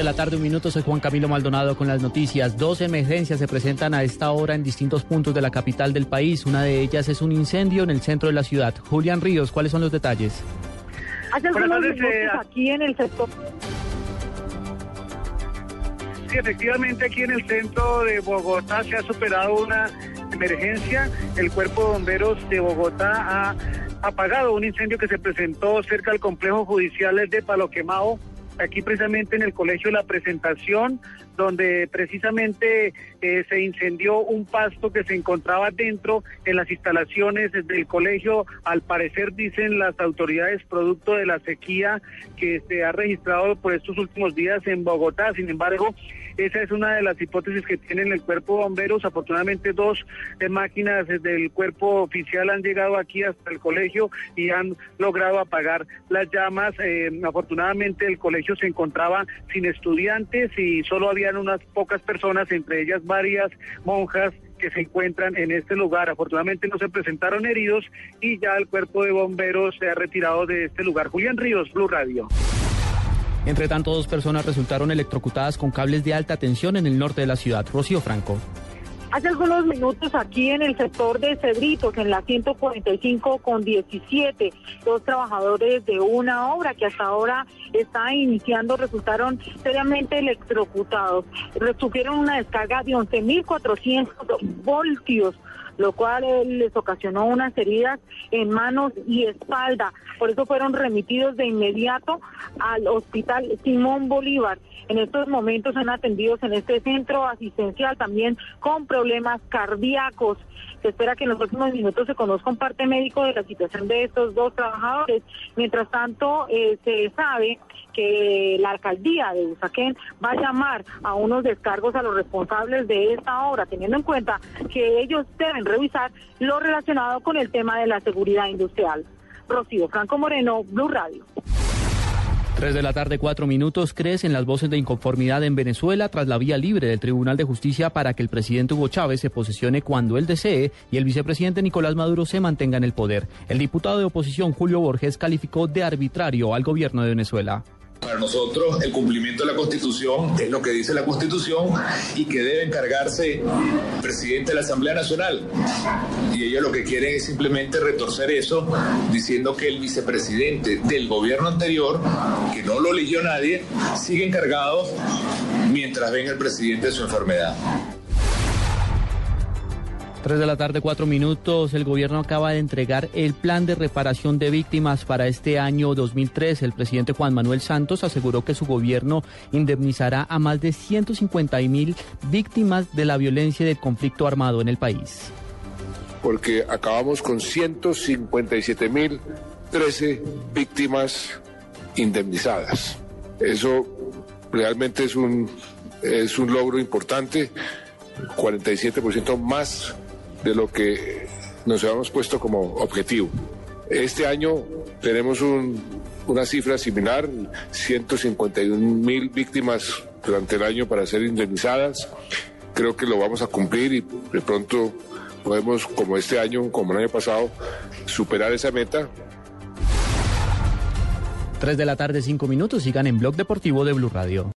de la tarde, un minuto, soy Juan Camilo Maldonado con las noticias. Dos emergencias se presentan a esta hora en distintos puntos de la capital del país. Una de ellas es un incendio en el centro de la ciudad. Julián Ríos, ¿cuáles son los detalles? Hace algunos minutos aquí en el sector Sí, efectivamente aquí en el centro de Bogotá se ha superado una emergencia. El cuerpo de bomberos de Bogotá ha apagado un incendio que se presentó cerca del complejo judicial de Palo Quemado aquí precisamente en el colegio La Presentación, donde precisamente eh, se incendió un pasto que se encontraba dentro en las instalaciones del colegio. Al parecer, dicen las autoridades, producto de la sequía que se ha registrado por estos últimos días en Bogotá. Sin embargo, esa es una de las hipótesis que tienen el cuerpo de bomberos. Afortunadamente, dos eh, máquinas del cuerpo oficial han llegado aquí hasta el colegio y han logrado apagar las llamas. Eh, afortunadamente, el colegio se encontraba sin estudiantes y solo habían unas pocas personas, entre ellas varias monjas que se encuentran en este lugar. Afortunadamente no se presentaron heridos y ya el cuerpo de bomberos se ha retirado de este lugar. Julián Ríos, Blue Radio. Entre tanto, dos personas resultaron electrocutadas con cables de alta tensión en el norte de la ciudad. Rocío Franco. Hace algunos minutos aquí en el sector de Cedritos, en la 145 con 17, dos trabajadores de una obra que hasta ahora está iniciando resultaron seriamente electrocutados. Sufrieron una descarga de 11.400 voltios lo cual eh, les ocasionó unas heridas en manos y espalda. Por eso fueron remitidos de inmediato al hospital Simón Bolívar. En estos momentos son atendidos en este centro asistencial también con problemas cardíacos. Se espera que en los próximos minutos se conozca un parte médico de la situación de estos dos trabajadores. Mientras tanto, eh, se sabe que la alcaldía de Usaquén va a llamar a unos descargos a los responsables de esta obra, teniendo en cuenta que ellos deben revisar lo relacionado con el tema de la seguridad industrial. Rocío Franco Moreno, Blue Radio. Tres de la tarde, cuatro minutos. Crecen las voces de inconformidad en Venezuela tras la vía libre del Tribunal de Justicia para que el presidente Hugo Chávez se posesione cuando él desee y el vicepresidente Nicolás Maduro se mantenga en el poder. El diputado de oposición Julio Borges calificó de arbitrario al gobierno de Venezuela. Para nosotros el cumplimiento de la Constitución es lo que dice la Constitución y que debe encargarse el presidente de la Asamblea Nacional. Y ellos lo que quieren es simplemente retorcer eso diciendo que el vicepresidente del gobierno anterior, que no lo eligió nadie, sigue encargado mientras venga el presidente de su enfermedad. 3 de la tarde, 4 minutos. El gobierno acaba de entregar el plan de reparación de víctimas para este año 2003. El presidente Juan Manuel Santos aseguró que su gobierno indemnizará a más de 150 mil víctimas de la violencia y del conflicto armado en el país. Porque acabamos con 157 mil 13 víctimas indemnizadas. Eso realmente es un, es un logro importante, 47% más de lo que nos habíamos puesto como objetivo. Este año tenemos una cifra similar, 151 mil víctimas durante el año para ser indemnizadas. Creo que lo vamos a cumplir y de pronto podemos, como este año, como el año pasado, superar esa meta. 3 de la tarde, 5 minutos, sigan en Blog Deportivo de Blue Radio.